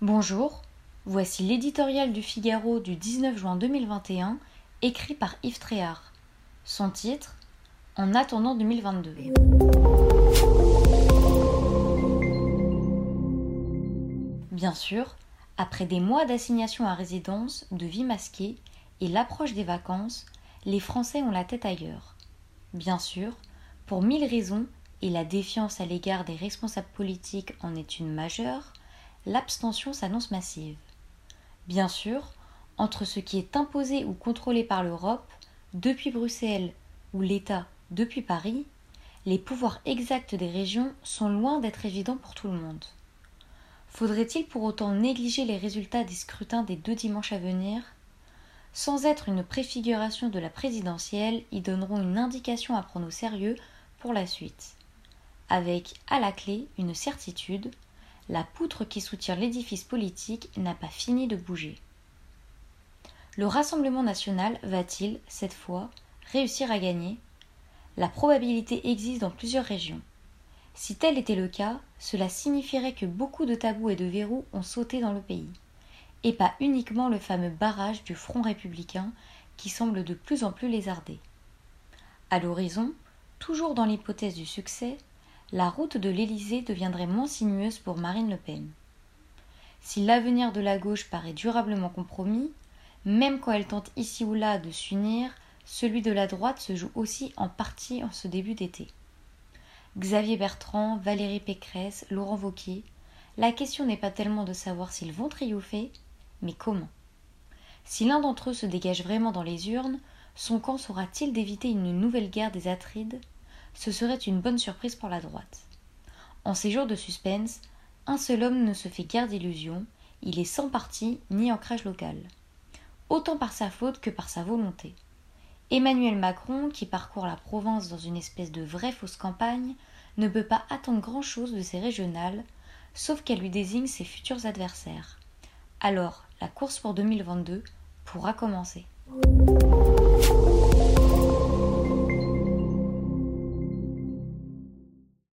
Bonjour, voici l'éditorial du Figaro du 19 juin 2021, écrit par Yves Tréhard. Son titre En attendant 2022. Bien sûr, après des mois d'assignation à résidence, de vie masquée et l'approche des vacances, les Français ont la tête ailleurs. Bien sûr, pour mille raisons, et la défiance à l'égard des responsables politiques en est une majeure, l'abstention s'annonce massive. Bien sûr, entre ce qui est imposé ou contrôlé par l'Europe, depuis Bruxelles, ou l'État depuis Paris, les pouvoirs exacts des régions sont loin d'être évidents pour tout le monde. Faudrait-il pour autant négliger les résultats des scrutins des deux dimanches à venir? Sans être une préfiguration de la présidentielle, ils donneront une indication à prendre au sérieux pour la suite. Avec, à la clé, une certitude la poutre qui soutient l'édifice politique n'a pas fini de bouger. Le Rassemblement national va-t-il, cette fois, réussir à gagner? La probabilité existe dans plusieurs régions. Si tel était le cas, cela signifierait que beaucoup de tabous et de verrous ont sauté dans le pays, et pas uniquement le fameux barrage du Front républicain qui semble de plus en plus lézardé. À l'horizon, toujours dans l'hypothèse du succès, la route de l'Élysée deviendrait moins sinueuse pour Marine Le Pen. Si l'avenir de la gauche paraît durablement compromis, même quand elle tente ici ou là de s'unir, celui de la droite se joue aussi en partie en ce début d'été. Xavier Bertrand, Valérie Pécresse, Laurent Wauquiez, la question n'est pas tellement de savoir s'ils vont triompher, mais comment. Si l'un d'entre eux se dégage vraiment dans les urnes, son camp saura-t-il d'éviter une nouvelle guerre des Atrides? Ce serait une bonne surprise pour la droite. En ces jours de suspense, un seul homme ne se fait guère d'illusions, il est sans parti ni ancrage local. Autant par sa faute que par sa volonté. Emmanuel Macron, qui parcourt la province dans une espèce de vraie fausse campagne, ne peut pas attendre grand-chose de ses régionales, sauf qu'elle lui désigne ses futurs adversaires. Alors, la course pour 2022 pourra commencer.